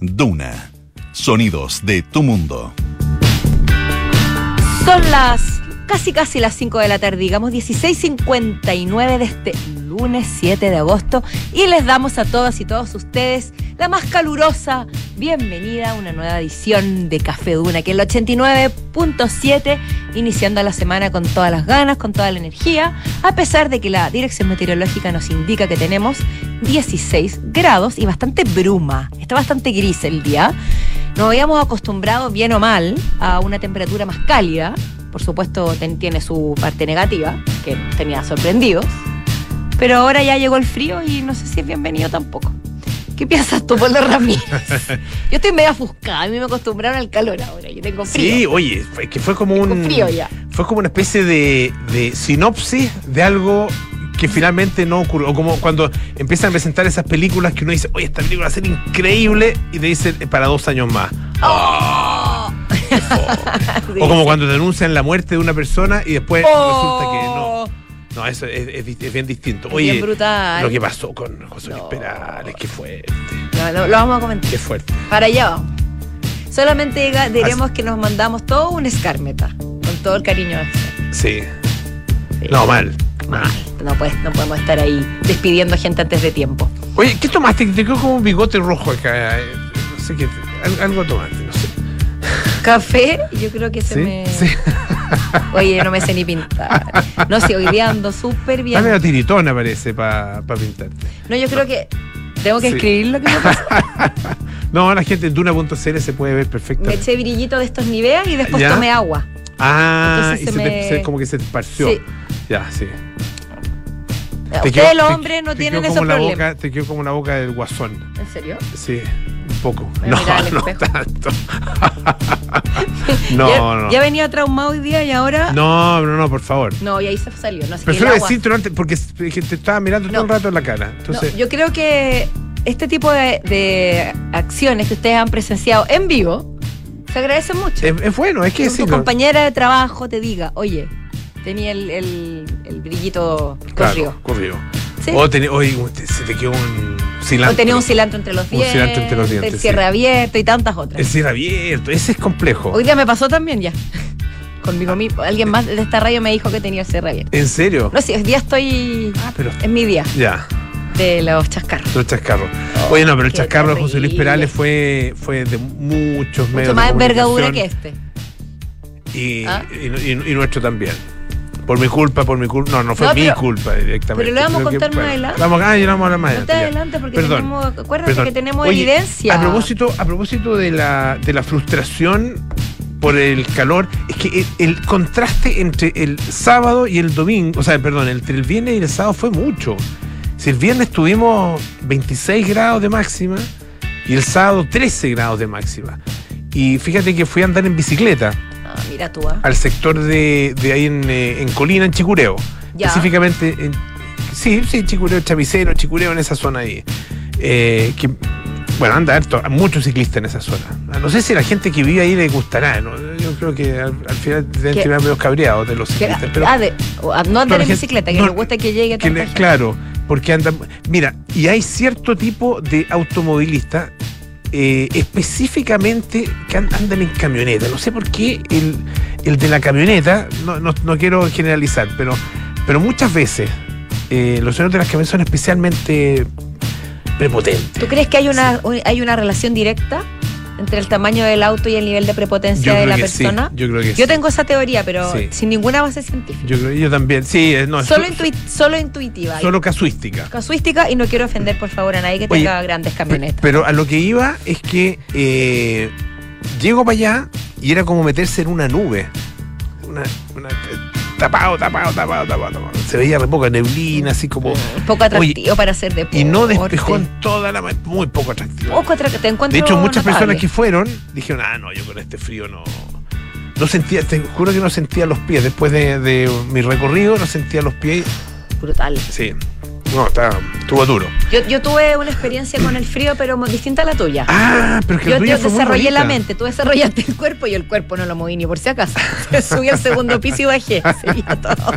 Duna. Sonidos de tu mundo. Son las casi casi las 5 de la tarde, digamos 16.59 de este lunes 7 de agosto y les damos a todas y todos ustedes la más calurosa bienvenida a una nueva edición de Café Duna, que es el 89.7, iniciando la semana con todas las ganas, con toda la energía, a pesar de que la dirección meteorológica nos indica que tenemos 16 grados y bastante bruma, está bastante gris el día. Nos habíamos acostumbrado, bien o mal, a una temperatura más cálida. Por supuesto, tiene su parte negativa, que tenía sorprendidos. Pero ahora ya llegó el frío y no sé si es bienvenido tampoco. ¿Qué piensas tú, Pablo Ramírez? Yo estoy medio ofuscada, a mí me acostumbraron al calor ahora, yo tengo frío. Sí, oye, fue, que fue como un. frío ya. Fue como una especie de, de sinopsis de algo que finalmente no ocurrió. O como cuando empiezan a presentar esas películas que uno dice, oye, esta película va a ser increíble, y te dicen "Eh, para dos años más. ¡Oh! O como cuando te anuncian la muerte de una persona y después ¡Oh! resulta que no. No, eso es, es- es bien distinto. Oye, bien brutal. lo que pasó con José Luis No. Perales, qué fuerte, No, lo, lo vamos a comentar. qué fuerte. Para allá vamos. Solamente diremos que nos mandamos todo un escármeta, con todo el cariño. Sí. Sí. No, mal. Mal. No, puedes- no podemos estar ahí despidiendo gente antes de tiempo. Oye, ¿qué tomaste? Te quedó como un bigote rojo acá. eh, No sé qué. al- Algo tomaste, no sé. Café, yo creo que se ¿Sí? me. Sí. Oye, no me sé ni pintar. No sé, hoy día ando súper Está medio bien. tiritona, parece, para pintarte. No, yo creo que tengo que Sí. escribir lo que me pasa. No, la gente en Duna.cl se puede ver Me perfectamente. eché brillito de estos Nivea y después ¿Ya? tomé agua. Ah, Entonces y se se, te- me- se- como que se te esparció. Sí. Ya, sí. Te Ustedes los te- hombres no te tienen esos la problemas. boca, Te quedó como la boca del guasón. ¿En serio? Sí, un poco. Voy No, no tanto. no, ya, no. ya venía traumado hoy día y ahora. No, no, no, por favor. No, y ahí se salió. No sé Prefiero decírtelo antes porque te estaba mirando todo No. el rato en la cara. No, Entonces, yo creo que este tipo de, de acciones que ustedes han presenciado en vivo se agradece mucho. es, es bueno, es que que sí. tu compañera de trabajo te diga, oye, tenía el, el, el brillito Claro, corrido. corrido. Sí. O, se te quedó un cilantro. O tenía un cilantro entre los Un dientes, cilantro entre los dientes, el sí. cierre abierto y tantas otras. El cierre abierto, ese es complejo. Hoy día me pasó también ya. Conmigo mismo. Alguien más de esta radio me dijo que tenía el cierre abierto. ¿En serio? No sé, hoy día estoy. Ah, pero. Es mi día Ya, de los chascarros. los chascarros. Oh, Oye, no, pero el chascarro de José Luis. Perales fue, fue de muchos medios. Mucho de más envergadura que este. Y, ¿Ah? y, y- y nuestro también. Por mi culpa, por mi culpa. No, no fue No, mi pero- culpa directamente. pero lo vamos a Creo que, contar más adelante. Vamos, ah, ya vamos a hablar más adelante. adelante porque Perdón. tenemos. Acuérdate Perdón. que tenemos Oye, evidencia. A propósito, a propósito de la, de la frustración por el calor, es que el, el contraste entre el sábado y el domingo, o sea, perdón, entre el viernes y el sábado fue mucho. Si el viernes tuvimos 26 grados de máxima y el sábado 13 grados de máxima. Y fíjate que fui a andar en bicicleta mira tú, ¿ah? al sector de, de ahí en, eh, en Colina, en Chicureo. Ya. Específicamente, en, sí, sí, Chicureo, Chavicero, Chicureo, en esa zona ahí. Eh, que, bueno, anda harto, muchos ciclistas en esa zona. Ah, No sé si la gente que vive ahí le gustará, ¿no? yo creo que al, al final deben Que- tirar medio cabreados de los Que- ciclistas. Pero, ah, de- no andar en bicicleta, que no, le gusta que llegue que le- gente. claro, porque andan. Mira, y hay cierto tipo de automovilistas eh, específicamente que an- andan en camioneta. No sé por qué el, el de la camioneta, no, no, no quiero generalizar, pero, pero muchas veces eh, los señores de las camionetas son especialmente prepotentes. ¿Tú crees que hay una, hay una relación directa entre el tamaño del auto y el nivel de prepotencia de la sí, persona? yo creo que Yo sí. tengo esa teoría, pero Sí. sin ninguna base científica. Yo, creo- yo también, sí, eh, no, solo, solo intuitiva. solo casuística. Casuística y no quiero ofender, por favor, a nadie que Oye, tenga grandes camionetas. Pero a lo que iba es que eh, llego para allá y era como meterse en una nube. Una, una- tapado, tapado, tapado, tapado, tapado. Se veía re poca neblina, así como. Poco atractivo para hacer deporte. Y no despejó en toda la. Muy poco atractivo. Poco atractivo. De hecho, muchas notable. personas que fueron dijeron, ah, no, yo con este frío no. No sentía, te juro que no sentía los pies. Después de, de mi recorrido, no sentía los pies. Brutal. Sí. No, está, estuvo duro. Yo, yo tuve una experiencia con el frío, pero distinta a la tuya. Ah, pero que yo tuya yo fue muy desarrollé la mente, tú desarrollaste el cuerpo y el cuerpo no lo moví ni por si acaso. Subí al segundo piso y bajé. Todo.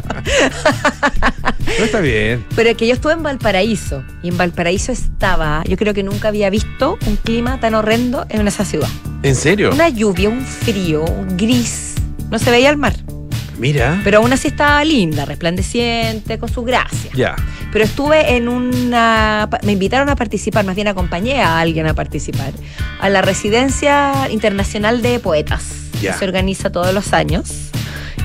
No está bien. Pero es que yo estuve en Valparaíso y en Valparaíso estaba, yo creo que nunca había visto un clima tan horrendo en esa ciudad. ¿En serio? Una lluvia, un frío, un gris. No se veía el mar, Mira. pero aún así estaba linda, resplandeciente, con su gracia. Ya. Pero estuve en una. Me invitaron a participar, más bien acompañé a alguien a participar, a la Residencia Internacional de Poetas, que se organiza todos los años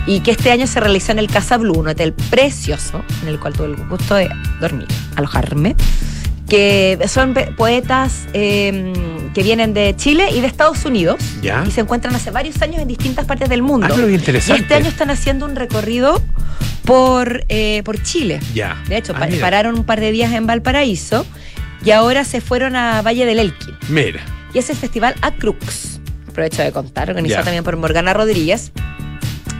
y que este año se realizó en el Casa Blue, un hotel precioso, en el cual tuve el gusto de dormir, alojarme. Que son poetas eh, que vienen de Chile y de Estados Unidos Ya. y se encuentran hace varios años en distintas partes del mundo. Ah, qué y interesante. este año están haciendo un recorrido por, eh, por Chile. Ya. De hecho, Ah, pa- mira. pararon un par de días en Valparaíso y ahora se fueron a Valle del Elqui. Mira. Y es el festival Acrux. Aprovecho de contar, organizado Ya. también por Morgana Rodríguez.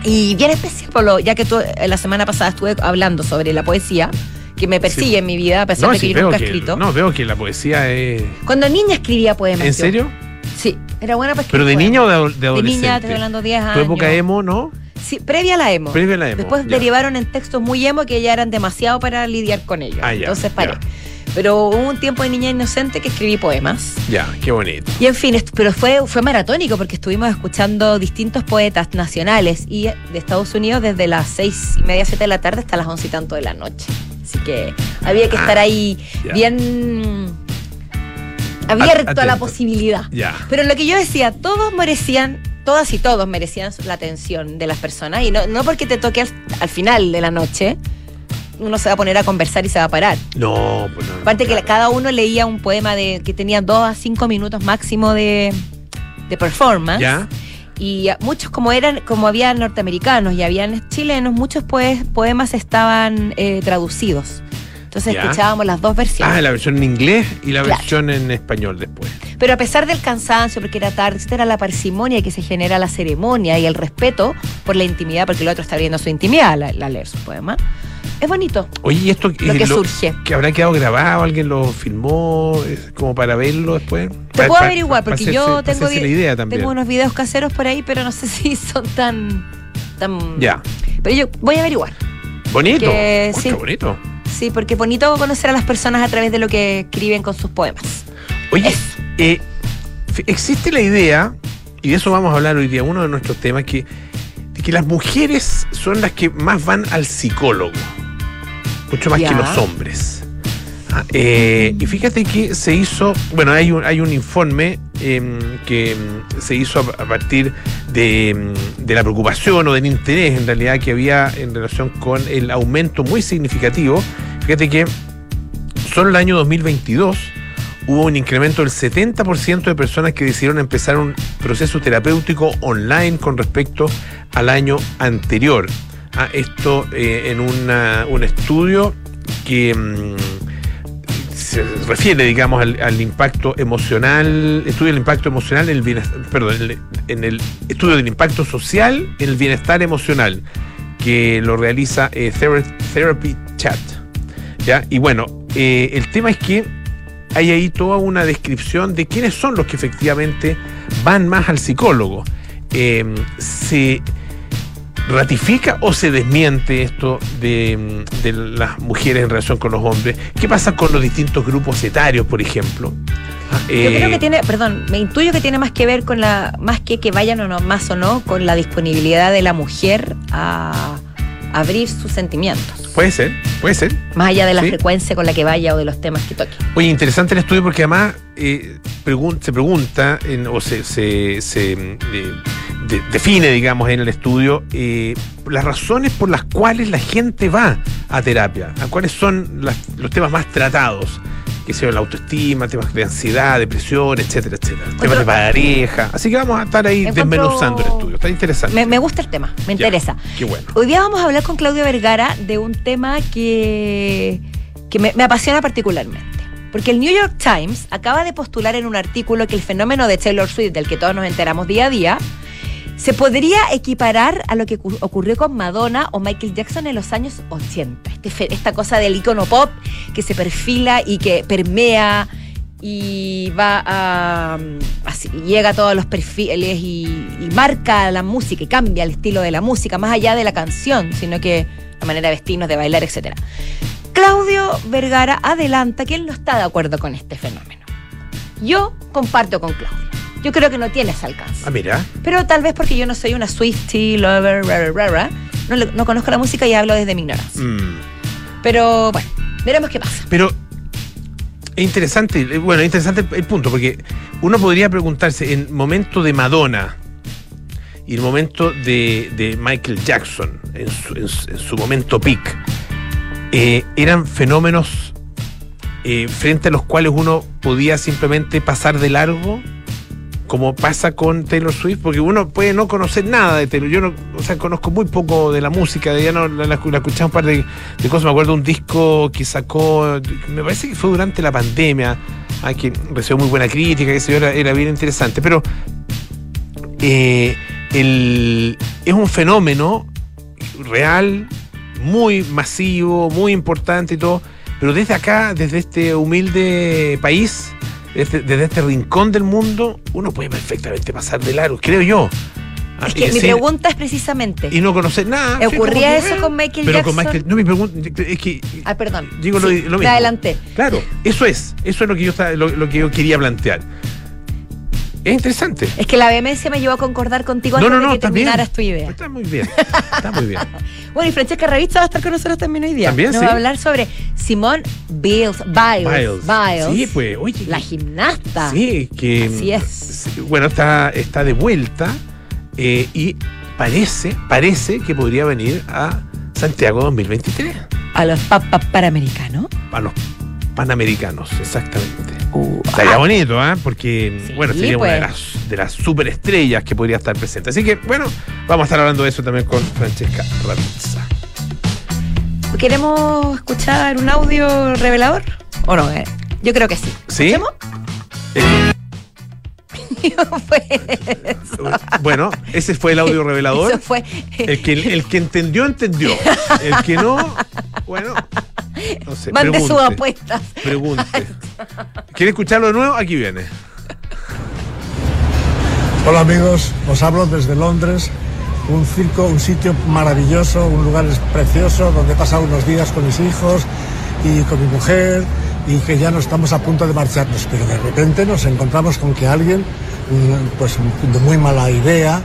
Y bien especial, por lo- ya que tú eh, la semana pasada estuve hablando sobre la poesía, que me persigue Sí. en mi vida, a pesar de que sí, yo nunca he escrito. no, veo que la poesía es. Cuando niña escribía poemas. ¿En yo. serio? Sí, era buena para ¿Pero escribir de niña o poemas. de, ado- de adolescente? niña, estoy hablando 10 años. Tu época emo, ¿no? Sí, previa a la emo. Previa a la emo, Después ya. derivaron en textos muy emo que ya eran demasiado para lidiar con ellos. Ah, ya, Entonces paré. ya. Pero hubo un tiempo de niña inocente que escribí poemas. Ya, qué bonito. Y en fin, pero fue, fue maratónico porque estuvimos escuchando distintos poetas nacionales y de Estados Unidos desde las seis y media, siete de la tarde hasta las once y tanto de la noche. Así que había que Ah, estar ahí bien abierto a la posibilidad. Pero lo que yo decía, todos merecían, todas y todos merecían la atención de las personas. Y no, no porque te toque al, al final de la noche, uno se va a poner a conversar y se va a parar. No, pues no. Aparte que cada uno leía un poema de que tenía dos a cinco minutos máximo de, de performance. Ya. Y muchos, como eran, como había norteamericanos y habían chilenos, muchos poe- poemas estaban eh, traducidos. Entonces Ya. escuchábamos las dos versiones. Ah, la versión en inglés y la Claro. versión en español después. Pero a pesar del cansancio, porque era tarde, etcétera, la parsimonia que se genera la ceremonia y el respeto por la intimidad, porque el otro está abriendo su intimidad al leer su poema, es bonito Oye, ¿y esto lo eh, que surge. que habrá quedado grabado? ¿Alguien lo filmó como para verlo después? Te Pa- puedo pa- averiguar, pa- porque yo tengo, la idea también. tengo unos videos caseros por ahí, pero no sé si son tan. tan Ya. Pero yo voy a averiguar. Bonito. Uy, sí. bonito. Sí, porque es bonito conocer a las personas a través de lo que escriben con sus poemas. Oye, eh, existe la idea, y de eso vamos a hablar hoy día, uno de nuestros temas, que, de que las mujeres son las que más van al psicólogo, mucho más Ya. que los hombres. Ah, eh, y fíjate que se hizo, bueno, hay un, hay un informe em, que em, se hizo a, a partir de, em, de la preocupación o del interés en realidad que había en relación con el aumento muy significativo. Fíjate que solo el año 2022 hubo un incremento del 70% de personas que decidieron empezar un proceso terapéutico online con respecto al año anterior. Ah, esto eh, en una- un estudio que mm, se refiere, digamos, al, impacto emocional, estudio del impacto emocional en el bienestar, perdón, en el, estudio del impacto social en el bienestar emocional, que lo realiza eh, Thera- Therapy Chat. ¿ya? Y bueno, eh, el tema es que hay ahí toda una descripción de quiénes son los que efectivamente van más al psicólogo. Se ratifica o se desmiente esto de, de las mujeres en relación con los hombres? ¿Qué pasa con los distintos grupos etarios, por ejemplo? Yo eh, creo que tiene, perdón, me intuyo que tiene más que ver con la, más que que vayan o no, más o no, con la disponibilidad de la mujer a abrir sus sentimientos. Puede ser, puede ser. Más allá de la Sí. frecuencia con la que vaya o de los temas que toque. Oye, interesante el estudio porque además eh, pregun- se pregunta en- o se, se- se, eh, de- define, digamos, en el estudio eh, las razones por las cuales la gente va a terapia, a cuáles son las- los temas más tratados, que sea la autoestima, temas de ansiedad, depresión, etcétera, etcétera, temas de pareja. Así que vamos a estar ahí Encuentro- desmenuzando el estudio. Está interesante. Me, me gusta el tema, me Ya, interesa. Qué bueno. Hoy día vamos a hablar con Claudio Vergara de un tema que, que me, me apasiona particularmente. Porque el New York Times acaba de postular en un artículo que el fenómeno de Taylor Swift, del que todos nos enteramos día a día, se podría equiparar a lo que cu- ocurrió con Madonna o Michael Jackson en los años 80. Este esta cosa del icono pop que se perfila y que permea y va a, así, llega a todos los perfiles y, y marca la música y cambia el estilo de la música, más allá de la canción, sino que la manera de vestirnos, de bailar, etc. Claudio Vergara adelanta que él no está de acuerdo con este fenómeno. Yo comparto con Claudio. Yo creo que no tiene ese alcance. Ah, mira. Pero tal vez porque yo no soy una Swiftie, lover, rara, rara, no, conozco la música y hablo desde mi ignorancia. Mm. Pero bueno, veremos qué pasa. Pero es interesante, eh, bueno, es interesante el, el punto, porque uno podría preguntarse en momento de Madonna y el momento de, de Michael Jackson, en su, en su- en su momento peak, eh, eran fenómenos eh, frente a los cuales uno podía simplemente pasar de largo, como pasa con Taylor Swift, porque uno puede no conocer nada de Taylor. Yo no, o sea, conozco muy poco de la música, de no la, la, la escuché un par de, cosas. Me acuerdo un disco que sacó, me parece que fue durante la pandemia, ah, que recibió muy buena crítica, que era, era bien interesante. Pero eh, el- es un fenómeno real, muy masivo, muy importante y todo. Pero desde acá, desde este humilde país, desde, desde este rincón del mundo, uno puede perfectamente pasar de largo, creo yo. Ah, Es y que mi decir- pregunta es precisamente. y no conocer nada. ¿Ocurría eso con Michael pero Jackson? con Michael. No, mi pregunta es que. Ah, perdón. Digo Sí, lo me mismo. adelanté. Claro, eso es. Eso es lo que yo, lo, lo que yo quería plantear. Es interesante. Es que la vehemencia me llevó a concordar contigo No, antes no, no, de que terminaras tu idea. Está muy bien. Está muy bien. Bueno, y Francesca Ravizza va a estar con nosotros también hoy día. También, Nos sí. va a hablar sobre Simone Biles, Biles, Biles. Biles, Sí, pues, oye. la gimnasta. Sí, que. Así es. Bueno, está, está de vuelta eh, y parece, parece que podría venir a Santiago 2023. A los papas panamericanos. A los panamericanos, exactamente. Uh, Estaría bonito, ¿ah? Porque, Sí, bueno, sería pues. una de las, de las superestrellas que podría estar presente. Así que, bueno, vamos a estar hablando de eso también con Francesca Ravizza. ¿Queremos escuchar un audio revelador? ¿O no? eh? Yo creo que sí. ¿Sí? Eh, Fue- bueno, ese fue el audio revelador. Eso fue. El que, el que entendió, entendió. El que no, bueno, no sé. Mande sus apuestas. Pregunte. ¿Quiere escucharlo de nuevo? Aquí viene. Hola amigos, os hablo desde Londres, un circo, un sitio maravilloso, un lugar precioso donde he pasado unos días con mis hijos y con mi mujer y que ya no estamos a punto de marcharnos, pero de repente nos encontramos con que alguien, mm, pues de muy mala idea,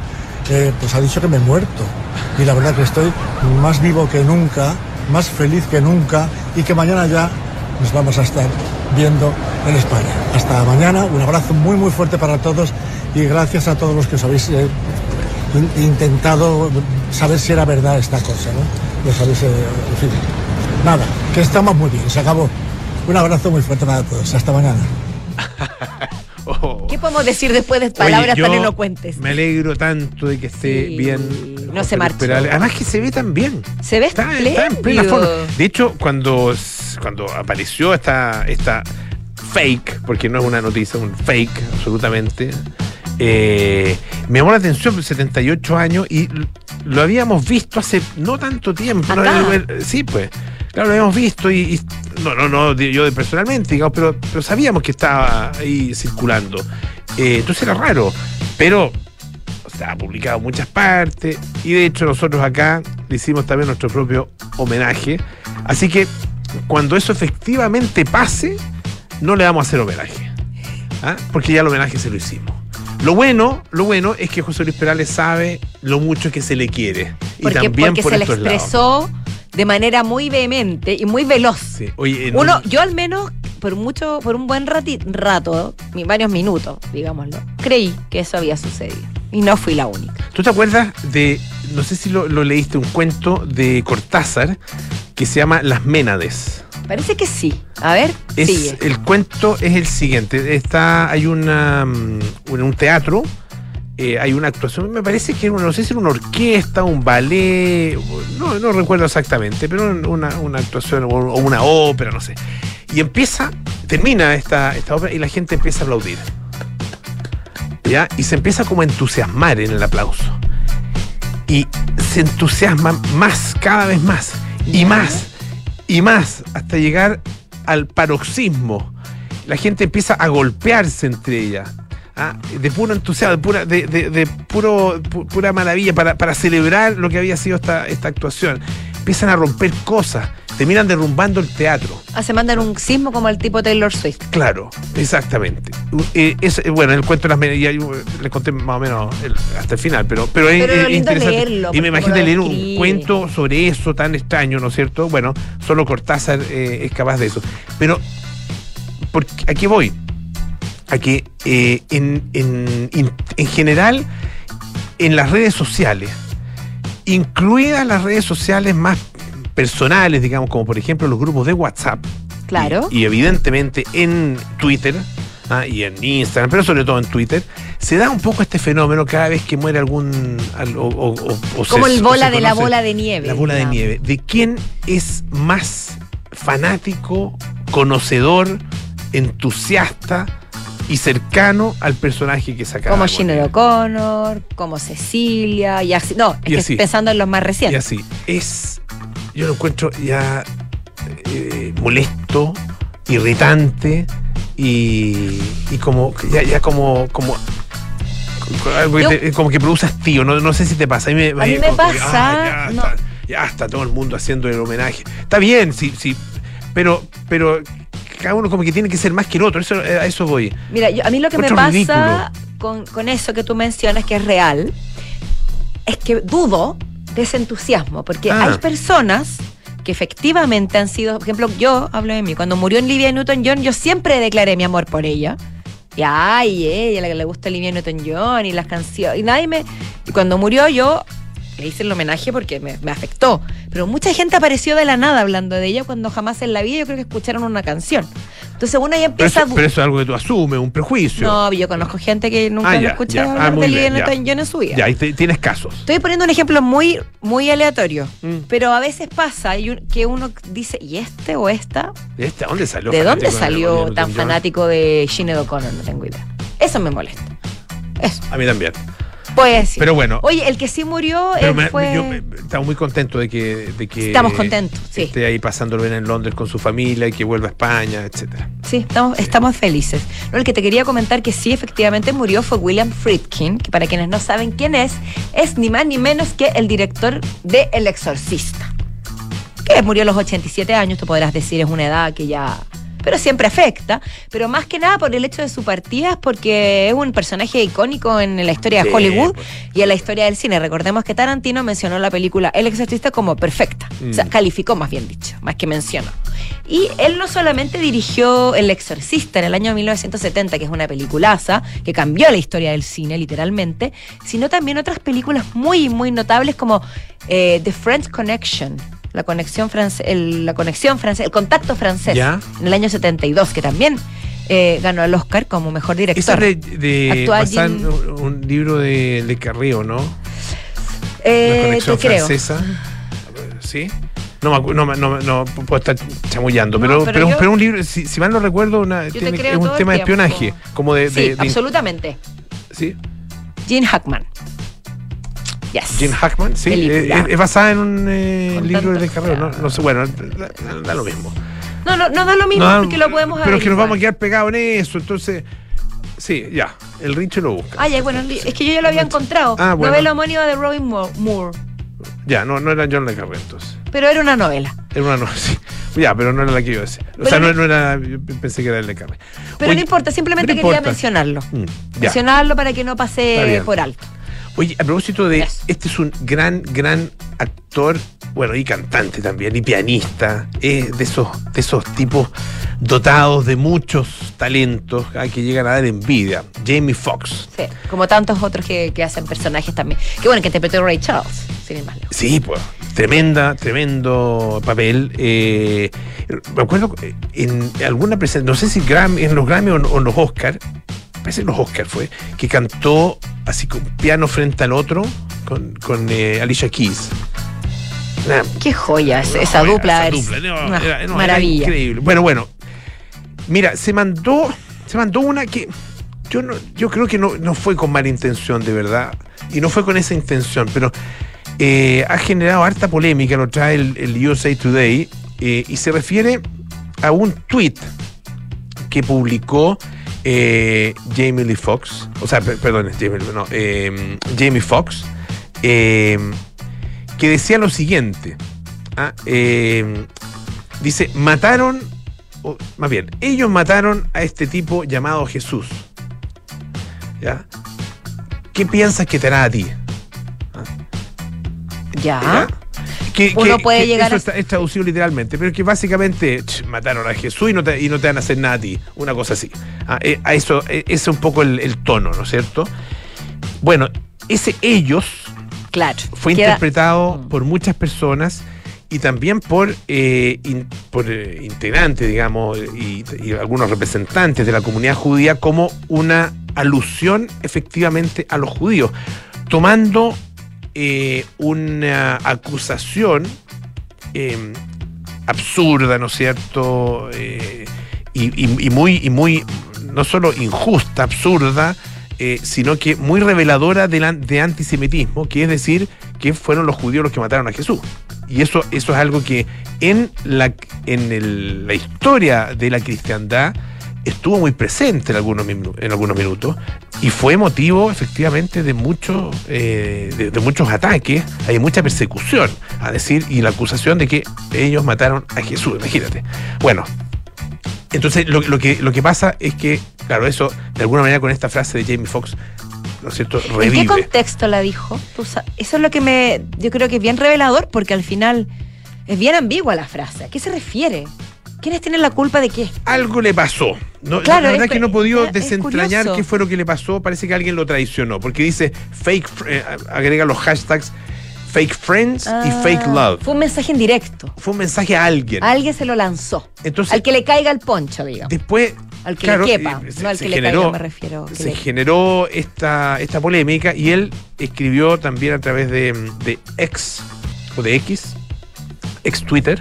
eh, pues ha dicho que me he muerto. Y la verdad que estoy más vivo que nunca, más feliz que nunca y que mañana ya nos vamos a estar viendo en España. Hasta mañana, un abrazo muy muy fuerte para todos y gracias a todos los que os habéis eh, in- intentado saber si era verdad esta cosa, ¿no? Los habéis, eh, nada, que estamos muy bien, se acabó. Un abrazo muy fuerte para todos, hasta mañana. Oh. ¿Qué podemos decir después de palabras tan elocuentes? Me alegro tanto de que esté Sí, bien. no se. Perales. Además que se ve tan bien. Se ve Está, está en plena forma. De hecho, cuando, cuando apareció esta, esta fake, porque no es una noticia, un fake absolutamente, eh, me llamó la atención, 78 años, y lo habíamos visto hace no tanto tiempo. Sí, pues. Claro, lo habíamos visto y, y- no, no, no, yo personalmente, digamos, pero, pero sabíamos que estaba ahí circulando. Eh, entonces era raro, pero o sea, ha publicado en muchas partes y de hecho nosotros acá le hicimos también nuestro propio homenaje. Así que cuando eso efectivamente pase, no le vamos a hacer homenaje. ¿ah? Porque ya el homenaje se lo hicimos. Lo bueno, lo bueno es que José Luis Perales sabe lo mucho que se le quiere. Y también porque por se le lados. De manera muy vehemente y muy veloz. Sí. Oye, en Uno, un- yo al menos, por mucho, por un buen rati- rato, varios minutos, digámoslo, creí que eso había sucedido. Y no fui la única. ¿Tú te acuerdas de, no sé si lo, lo leíste, un cuento de Cortázar que se llama Las Ménades? Parece que sí. A ver, Es, sigue. el cuento es el siguiente. Está, hay una, mm, un, un teatro, eh, hay una actuación, me parece que era una- no sé si era una orquesta, un ballet, no, no recuerdo exactamente, pero una, una actuación o o una ópera, no sé. Y empieza, termina esta, esta ópera y la gente empieza a aplaudir. ¿Ya? Y se empieza como a entusiasmar en el aplauso. y se entusiasman más, cada vez más, y más, y más, hasta llegar al paroxismo. La gente empieza a golpearse entre ellas. ¿Ah? De puro entusiasmo, de pura, de, de- de puro, pu- pura maravilla, para, para celebrar lo que había sido esta, esta actuación. Empiezan a romper cosas, terminan derrumbando el teatro. Ah, se mandan un sismo como el tipo Taylor Swift. Claro, exactamente. Eh, es, eh, bueno, el cuento de las me- ya yo le conté más o menos el- hasta el final, pero, pero, es, Pero es es interesante. leerlo, y me imagino leer un cuento sobre eso tan extraño, ¿no es cierto? Bueno, solo Cortázar eh, es capaz de eso. Pero, ¿por qué- ¿a qué voy? A que eh, en, en- en- en general, en las redes sociales, incluidas las redes sociales más personales, digamos, como por ejemplo los grupos de WhatsApp, Claro. y, y evidentemente en Twitter ah, y en Instagram, pero sobre todo en Twitter, se da un poco este fenómeno cada vez que muere algún. al- o- o- o- o como se- el bola de la bola de nieve. La bola de nieve. ¿De quién es más fanático, conocedor, entusiasta y cercano al personaje que saca? Como Sinead O'Connor, como Cecilia, y así. No, es Y que pensando en los más Y recientes. así. Es. Yo lo encuentro ya eh, molesto, irritante y, y como. Ya, ya como. como como que Yo- te- como que produce hastío, no, no sé si te pasa. A mí me, A mí me como que, pasa, ah, ya, no. está, ya está todo el mundo haciendo el homenaje. Está bien, sí, sí, pero, pero cada uno como que tiene que ser más que el otro. Eso, a eso voy. Mira, yo- a mí lo que me pasa con, con eso que tú mencionas, que es real, es que dudo de ese entusiasmo, porque Ah. hay personas que efectivamente han sido, por ejemplo, yo hablo de mí, cuando murió Olivia Newton-John, yo siempre declaré mi amor por ella. Y ay, ella, la que le gusta Olivia Newton-John y las canciones, y nadie me... Y cuando murió yo le hice el homenaje porque me, me afectó. Pero mucha gente apareció de la nada hablando de ella cuando jamás en la vida yo creo que escucharon una canción. Entonces uno ya Pero empieza eso, a... pero eso es algo que tú asumes, un prejuicio. no, yo conozco gente que nunca Ah, ya, escuchó ya. Ah, hablar de bien, ya. En su vida. Ya, ahí te- tienes casos. Estoy poniendo un ejemplo muy, muy aleatorio, Mm. pero a veces pasa y que uno dice, ¿y este o esta? ¿Este? ¿Dónde salió? ¿De dónde de salió tan fanático de Sinead O'Connor? No tengo idea. Eso me molesta. Eso, A mí también. Decir. Pero bueno. Oye, el que sí murió Pero él me- fue... yo eh, estamos muy contentos de que, de que Estamos contentos, sí. esté ahí pasándolo bien en Londres con su familia y que vuelva a España, etcétera. Sí, estamos, estamos felices. No, el que te quería comentar que sí, efectivamente murió fue William Friedkin, que para quienes no saben quién es, es ni más ni menos que el director de El Exorcista. Que murió a los 87 años, tú podrás decir, es una edad que ya... Pero siempre afecta, pero más que nada por el hecho de su partida, es porque es un personaje icónico en la historia de Hollywood pues. y en la historia del cine. Recordemos que Tarantino mencionó la película El Exorcista como perfecta. O sea, Mm. calificó más bien dicho, más que mencionó. Y él no solamente dirigió El Exorcista en el año 1970, que es una peliculaza que cambió la historia del cine literalmente, sino también otras películas muy, muy notables como eh, The French Connection. La conexión, france- el, la conexión francesa, el contacto francés, Ya. en el año 72, que también eh, ganó el Oscar como mejor director. es de, de Jean- un, libro de Le Carreo, ¿no? la Eh, conexión te creo. francesa. ¿Sí? No no, no, no puedo estar chamullando, No, pero, pero pero, yo- pero un libro, si, si mal no recuerdo, una, tiene- es un tema de espionaje, como de, Sí, de- de- absolutamente. ¿sí? Gene Hackman. Yes. Jim Hackman, sí, Película. eh, es, es basada en un eh, libro de Carreo, no, no sé, bueno, da, lo mismo. No, no, no da lo mismo No, porque lo podemos Pero es que nos vamos a quedar pegados en eso, entonces, sí, ya, el Richo lo busca. Ah, ya, bueno, es que yo ya lo había encontrado. Ah, bueno. Novela homónima de Robin Mo- Moore. Ya, no, no era John Le Carré entonces. Pero era una novela. Era una no, sí. Ya, pero no era la que yo decía. O sea, no, no- era. Yo pensé que era el de Carré. Pero Oye, no importa, simplemente no quería importa. mencionarlo. Mm. Mencionarlo para que no pase por alto. Oye, a propósito de. Yes. Este es un gran, gran actor, bueno, y cantante también, y pianista. Es de esos, de esos tipos dotados de muchos talentos ah, que llegan a dar envidia. Jamie Foxx. Sí, como tantos otros que, que hacen personajes también. Que bueno, que interpretó Ray Charles, sin ir más lejos. Sí, pues, tremenda, tremendo papel. Eh, me acuerdo en alguna presentación, no sé si Grammy, en los Grammy o, en- o en los Oscar, parece los Oscar fue, que cantó así con piano frente al otro con, con eh, Alicia Keys. Una- Qué joya es- una esa joya, dupla. esa es dupla, no, una era- no, era maravilla. increíble. Bueno, bueno. Mira, se mandó, se mandó una que yo no, yo creo que no, no fue con mala intención, de verdad. Y no fue con esa intención, pero eh, ha generado harta polémica, lo trae el, el USA Today, eh, y se refiere a un tweet que publicó eh, Jamie Lee Fox, o sea, per- perdón, Jamie, no, eh, Jamie Fox, eh, que decía lo siguiente. ah, eh, dice, mataron, o, más bien, ellos mataron a este tipo llamado Jesús. ¿Ya? ¿Qué piensas que te hará a ti? Ya. ¿Ya? Que, Uno que- puede que llegar eso a- está- es traducido literalmente, pero que básicamente ch, mataron a Jesús y no, te, y no te van a hacer nada a ti, una cosa así. Ah, eh, a eso, eh, ese es un poco el, el tono, ¿no es cierto? Bueno, ese ellos Claro. fue Queda- interpretado Mm. por muchas personas y también por, eh, in- por eh, integrantes, digamos, y, y algunos representantes de la comunidad judía como una alusión efectivamente a los judíos, tomando eh, una acusación eh, absurda, ¿no es cierto? Eh, y, muy, y muy, no solo injusta, absurda, eh, sino que muy reveladora de, antisemitismo, que es decir, que fueron los judíos los que mataron a Jesús. Y eso, eso es algo que en, la, en la historia de la cristiandad estuvo muy presente en algunos, en algunos minutos y fue motivo efectivamente de muchos eh, de, de muchos ataques, hay mucha persecución, a decir, y la acusación de que ellos mataron a Jesús, imagínate. Bueno, entonces lo, lo que, lo que pasa es que, claro, eso de alguna manera con esta frase de Jamie Foxx, ¿no es cierto?, ¿En qué contexto la dijo? Eso es lo que me. Yo creo que es bien revelador porque al final es bien ambigua la frase. ¿A qué se refiere? ¿Quiénes tienen la culpa de qué? algo le pasó. No, Claro, la verdad es- que no he podido es desentrañar qué fue lo que le pasó. Parece que alguien lo traicionó. Porque dice fake, eh, agrega los hashtags fake friends y Ah, fake love. Fue un mensaje indirecto. Fue un mensaje a alguien. Alguien se lo lanzó. Entonces, al que le caiga el poncho, digamos. después. Al que claro, le quepa, eh, no al que le generó- caiga, me refiero. se le- generó esta, esta polémica y él escribió también a través de, de X o de X, ex Twitter.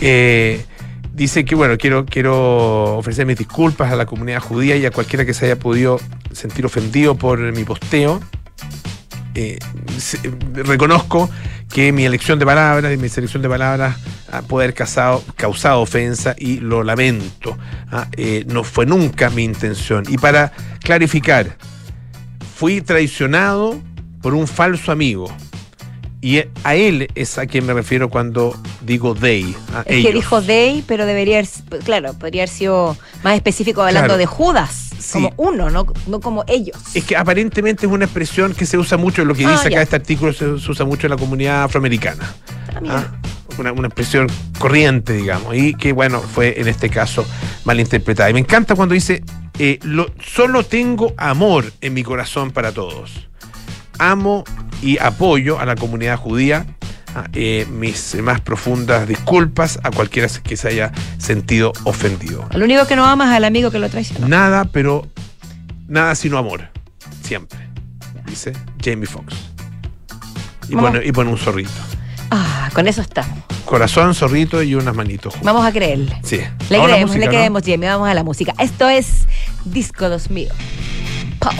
eh, dice que, bueno, quiero, quiero ofrecer mis disculpas a la comunidad judía y a cualquiera que se haya podido sentir ofendido por mi posteo. Eh, reconozco que mi elección de palabras y mi selección de palabras puede haber causado, causado ofensa y lo lamento. Ah, eh, no fue nunca mi intención. Y para clarificar, fui traicionado por un falso amigo. Y a él es a quien me refiero cuando digo they. a Es que ellos. dijo they, pero debería haber, claro, podría haber sido más específico hablando Claro. de Judas, Sí. como uno, no, no como ellos. Es que aparentemente es una expresión que se usa mucho, lo que Ah, dice acá este artículo se, se usa mucho en la comunidad afroamericana. Ah. Ah, Una, una expresión corriente, digamos, y que bueno, fue en este caso malinterpretada. Y me encanta cuando dice, eh, lo- solo tengo amor en mi corazón para todos. Amo y apoyo a la comunidad judía. Ah, eh, mis más profundas disculpas a cualquiera que se haya sentido ofendido. Lo único que no amas es al amigo que lo traicionó. Nada, pero nada sino amor. Siempre. Dice Jamie Foxx. Y pone, y pone un zorrito. Ah, con eso estamos. Corazón, zorrito y unas manitos. juntas. Vamos a creerle. Sí. Le creemos, música, le ¿no? creemos, Jamie. Vamos a la música. Esto es Disco 2000. Pau.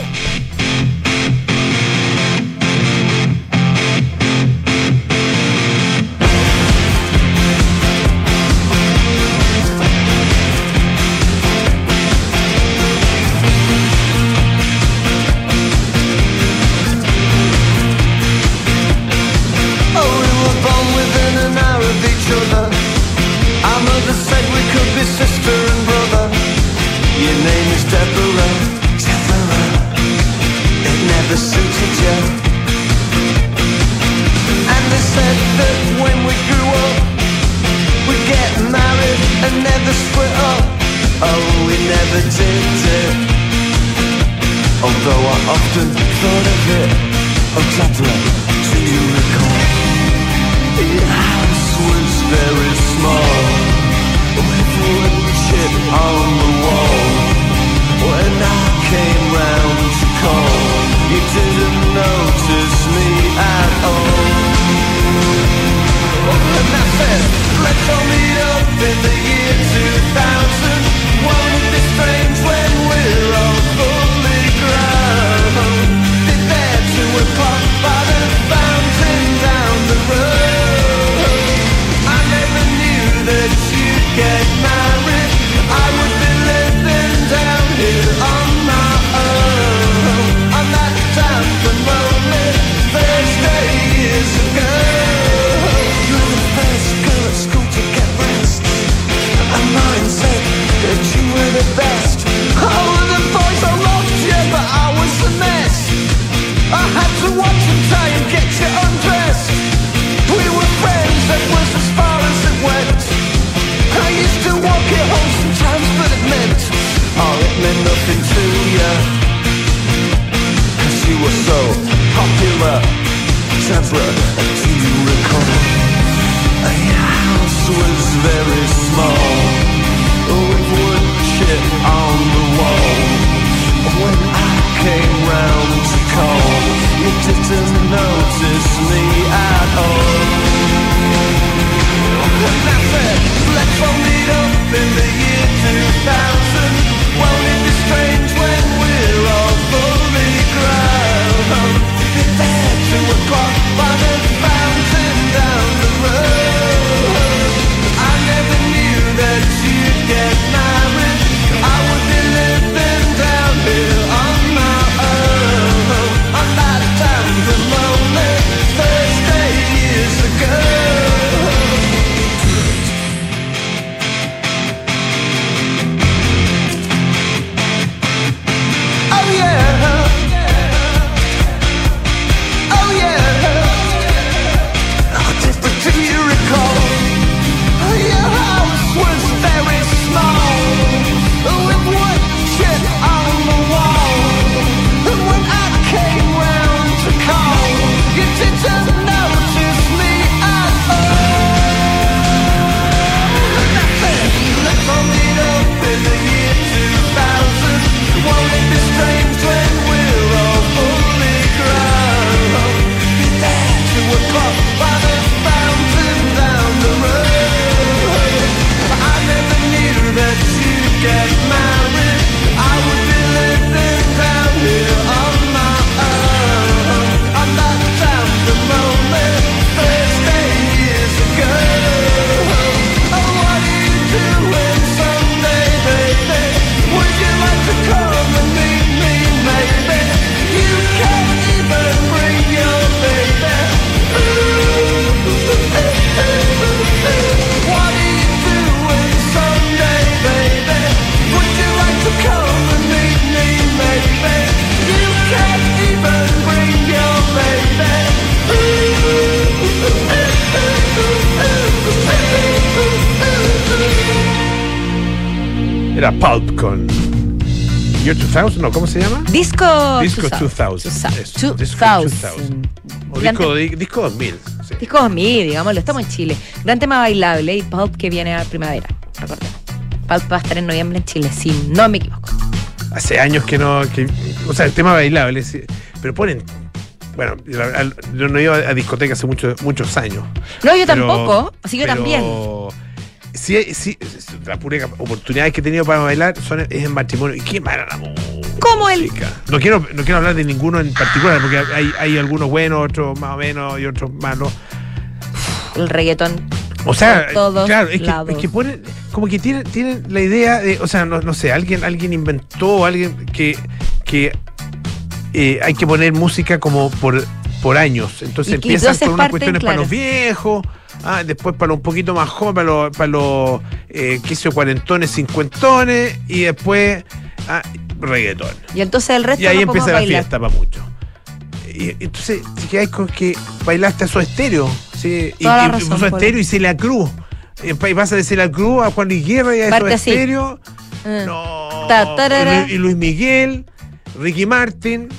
the best. 2000, ¿no? ¿Cómo se llama? Disco Disco 2000. 2000. eso, 2000. Disco 2000. O Gran disco, di- disco 2000. sí. Disco 2000, digámoslo, estamos en Chile. Gran tema bailable y Pulp que viene a primavera, recordemos. Pulp va a estar en noviembre en Chile, si no me equivoco. Hace años que no. Que, o sea, el tema bailable, sí, pero ponen. Bueno, yo no iba a discoteca hace muchos muchos años. No, yo Pero- tampoco, así que pero también. Sí, sí, la pura oportunidad que he tenido para bailar son, es en matrimonio. Y qué mala la música. Como el- No quiero, no quiero hablar de ninguno en particular, porque hay, hay algunos buenos, otros más o menos y otros malos. El reggaetón. O sea, todos claro, es que, es que ponen, como que tienen, tienen la idea de, o sea, no, no sé, alguien, alguien inventó, alguien que, que eh, hay que poner música como por, por años. Entonces empiezan entonces con unas cuestiones para los viejos, ah, después para los un poquito más jóvenes, para los, para los eh, qué sé yo, cuarentones, cincuentones, y después ah, reggaetón. Y entonces el resto Y ahí no empieza la bailar. fiesta para muchos. Y entonces, si quedáis con que bailaste a su estéreo, ¿sí? y, la y Polo. Stereo y Celia Cruz. Y pa- y vas a decir la Cruz a Juan Guerra y a así. Stereo. Mm. No. Ta, tarara. Y Lu- y Luis Miguel, Ricky Martin.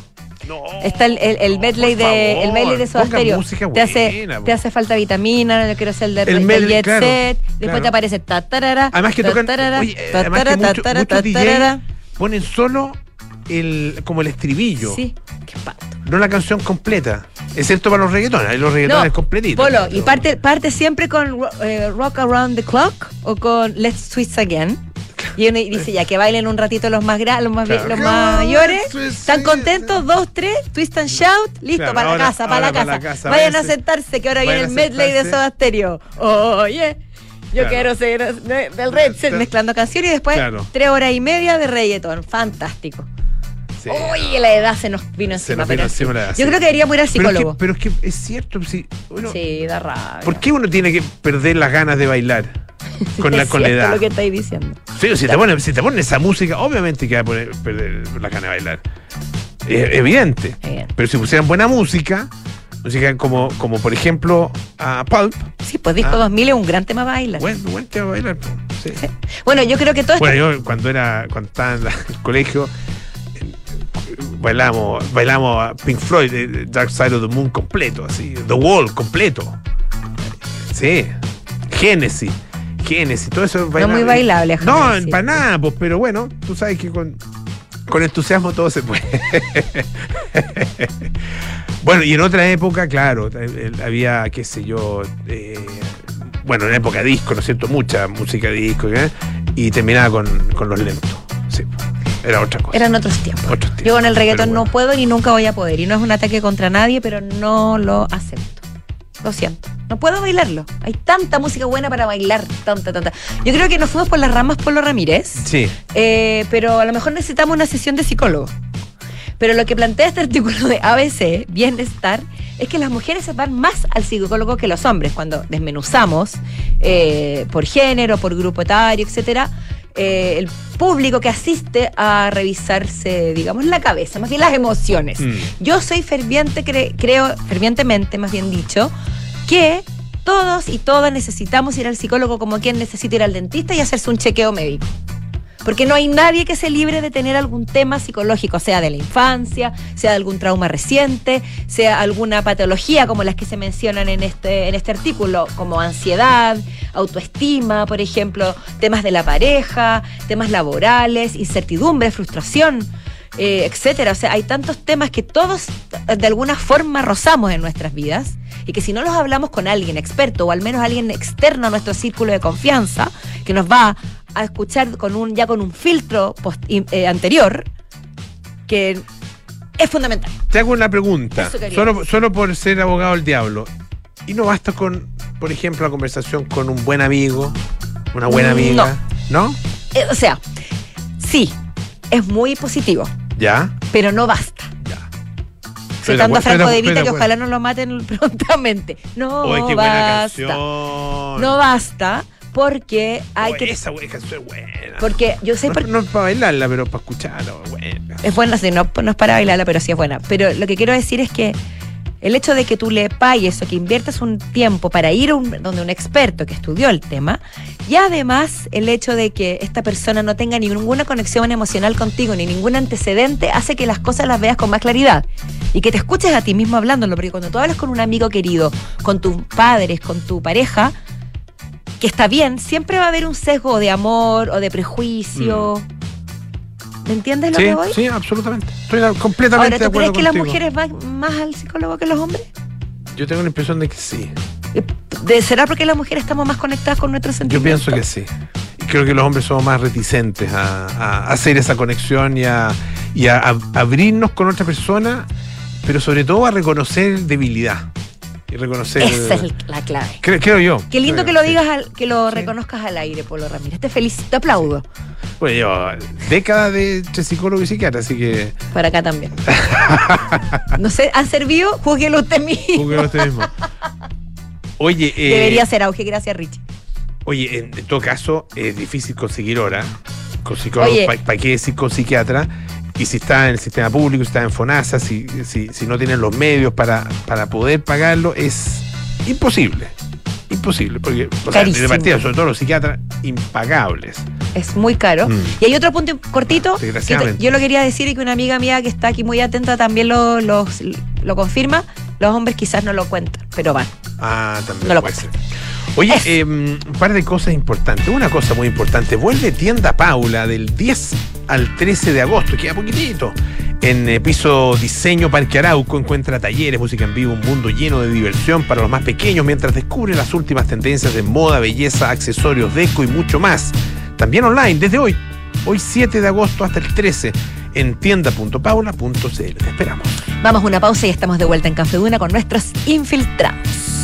No. Está el, el, el no, medley de favor, el medley de Soda Stereo. Te hace, te hace falta vitamina, yo quiero ser el de, El de medley, Jet claro, Set. Después claro. te aparece ta tarara, Además que ta tocan. tarara, oye, ta además que mucho- ta DJ ta. Ponen solo el, como el estribillo. Sí, qué pato. No la canción completa. Excepto para los reggaetones. Los reggaetones completitos. Polo, y parte, parte siempre con eh, Rock Around the Clock o con Let's Twist Again. Y uno dice ya que bailen un ratito los más gra- los más, Claro. los mayores. Let's twist Están contentos, dos, tres, twist and shout, listo, Claro, para ahora- la casa, para la para casa. la casa, Vayan a sentarse que ahora viene el medley de. Soda Stereo. Oye, yo Claro. quiero ser de- del Red mezclando canciones y después Claro. tres horas y media de reggaeton. Fantástico. Sí. Oye, la edad se nos vino Se encima. nos vino pero encima sí. la edad, Yo sí. creo que deberíamos ir al Pero es, que, psicólogo. pero es que es cierto, si uno- sí, da rabia. ¿por qué uno tiene que perder las ganas de bailar con la, Es con la edad? lo que estáis diciendo. Sí, si, te ponen, si te ponen esa música, obviamente que va a poner, perder las ganas de bailar. Es evidente. Evidente. Pero si pusieran buena música, música como, como por ejemplo a Pulp, Sí, pues Disco Ah. 2000 es un gran tema para bailar. buen, buen tema para bailar. Sí. Sí. Bueno, yo creo que todo. Bueno, yo cuando era cuando estaba en la- el colegio bailamos bailamos a Pink Floyd, eh, Dark Side of the Moon completo, así, The Wall completo. Sí. Genesis. Genesis, todo eso es No muy bailable, No, para nada, pues, pero bueno, tú sabes que con, con entusiasmo todo se puede. bueno, y en otra época, claro, eh, eh, había, qué sé yo, eh, bueno, en época disco, ¿no es cierto? Mucha música disco, ¿eh? y terminaba con, con los lentos. Sí, era otra cosa. Eran otros tiempos. Otros tiempos, Yo con el reggaetón no puedo ni nunca voy a poder. Y no es un ataque contra nadie, pero no lo acepto. Lo siento. No puedo bailarlo. Hay tanta música buena para bailar. Tanta, tanta. Yo creo que nos fuimos por las ramas Polo Ramírez. Sí, Eh, pero a lo mejor necesitamos una sesión de psicólogo. Pero lo que plantea este artículo de ABC, Bienestar, es que las mujeres se van más al psicólogo que los hombres. Cuando desmenuzamos eh, por género, por grupo etario, etcétera, eh, el público que asiste a revisarse, digamos, la cabeza, más bien las emociones. Mm. Yo soy ferviente, cre- creo, fervientemente, más bien dicho, que todos y todas necesitamos ir al psicólogo como quien necesita ir al dentista y hacerse un chequeo médico. Porque no hay nadie que se libre de tener algún tema psicológico, sea de la infancia, sea de algún trauma reciente, sea alguna patología como las que se mencionan en este, en este artículo, como ansiedad, autoestima, por ejemplo, temas de la pareja, temas laborales, incertidumbre, frustración, eh, etcétera. O sea, hay tantos temas que todos de alguna forma rozamos en nuestras vidas y que si no los hablamos con alguien experto o al menos alguien externo a nuestro círculo de confianza, que nos va a escuchar con un ya con un filtro post- eh, anterior, que es fundamental. te hago una pregunta, solo, solo por ser abogado del diablo. ¿Y no basta con, por ejemplo, la conversación con un buen amigo, una buena amiga? ¿No? Eh, o sea, sí, es muy positivo, ¿Ya? pero no basta. Ya. Citando a Franco de Vita, que ojalá no lo maten prontamente. No buena basta. No basta porque hay Oye, que. Esa canción es buena. Porque yo sé no, por no es para bailarla, pero para escucharla, buena. Es buena, sí, no, no es para bailarla, pero sí es buena. Pero lo que quiero decir es que el hecho de que tú le pagues o que inviertas un tiempo para ir a un- donde un experto que estudió el tema, y además el hecho de que esta persona no tenga ninguna conexión emocional contigo ni ningún antecedente, hace que las cosas las veas con más claridad. Y que te escuches a ti mismo hablándolo, porque cuando tú hablas con un amigo querido, con tus padres, con tu pareja, que está bien, siempre va a haber un sesgo de amor o de prejuicio. ¿Me entiendes lo Sí, que voy? sí, absolutamente. Estoy completamente Ahora, de ¿tú acuerdo crees que las mujeres van más al psicólogo que los hombres? Yo tengo la impresión de que sí. ¿De- ¿Será porque las mujeres estamos más conectadas con nuestros Yo sentimientos? pienso que sí. Y creo que los hombres somos más reticentes a, a hacer esa conexión y, a, y a- a abrirnos con otra persona, pero sobre todo a reconocer debilidad. Y reconocer. Esa es la clave. Creo, creo yo. Qué lindo Creo, que lo sí. digas, al- que lo Sí. reconozcas al aire, Polo Ramírez. Te felicito, te aplaudo. Bueno, yo, décadas de entre psicólogo y psiquiatra, así que Para acá también. no sé, ¿han servido? Júguelo usted mismo. júguelo usted mismo. Oye, eh, Debería ser auge, gracias, Richie. Oye, en, en todo caso, es difícil conseguir hora con psicólogo. ¿para qué decir con psiquiatra? Y si está en el sistema público, si está en FONASA, si, si, si no tienen los medios para, para poder pagarlo, es imposible. Imposible, porque o sea, de partida, sobre todo los psiquiatras, impagables. Es muy caro. Mm. Y hay otro punto cortito. que te- yo lo quería decir y que una amiga mía que está aquí muy atenta también lo, lo, lo confirma. Los hombres quizás no lo cuentan, pero van. Ah, también No lo puede ser. Oye, eh, un par de cosas importantes. Una cosa muy importante. Vuelve Tienda Paula del 10 al 13 de agosto. Queda poquitito. En eh, piso Diseño Parque Arauco encuentra talleres, música en vivo, un mundo lleno de diversión para los más pequeños mientras descubre las últimas tendencias de moda, belleza, accesorios, deco y mucho más. También online desde hoy, hoy 7 de agosto hasta el 13 en tienda.paula.cl. Te esperamos. Vamos a una pausa y estamos de vuelta en Café Duna con nuestros infiltrados.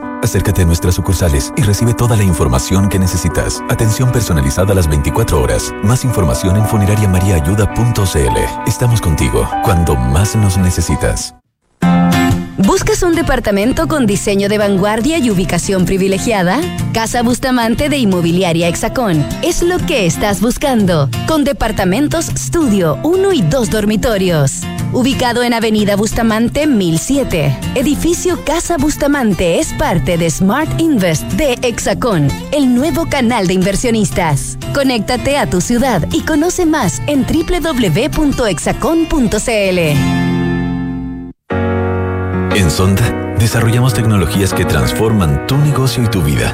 Acércate a nuestras sucursales y recibe toda la información que necesitas. Atención personalizada a las 24 horas. Más información en funerariamariaayuda.cl. Estamos contigo cuando más nos necesitas. ¿Buscas un departamento con diseño de vanguardia y ubicación privilegiada? Casa Bustamante de Inmobiliaria Hexacón es lo que estás buscando, con departamentos estudio, 1 y 2 dormitorios. Ubicado en Avenida Bustamante 1007, edificio Casa Bustamante es parte de Smart Invest de Hexacón, el nuevo canal de inversionistas. Conéctate a tu ciudad y conoce más en www.hexacon.cl. En Sonda, desarrollamos tecnologías que transforman tu negocio y tu vida,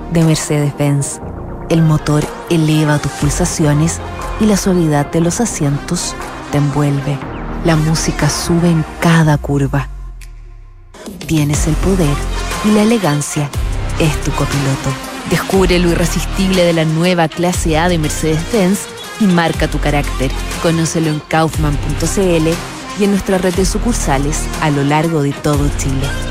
de Mercedes-Benz. El motor eleva tus pulsaciones y la suavidad de los asientos te envuelve. La música sube en cada curva. Tienes el poder y la elegancia es tu copiloto. Descubre lo irresistible de la nueva clase A de Mercedes-Benz y marca tu carácter. Conócelo en kaufman.cl y en nuestra red de sucursales a lo largo de todo Chile.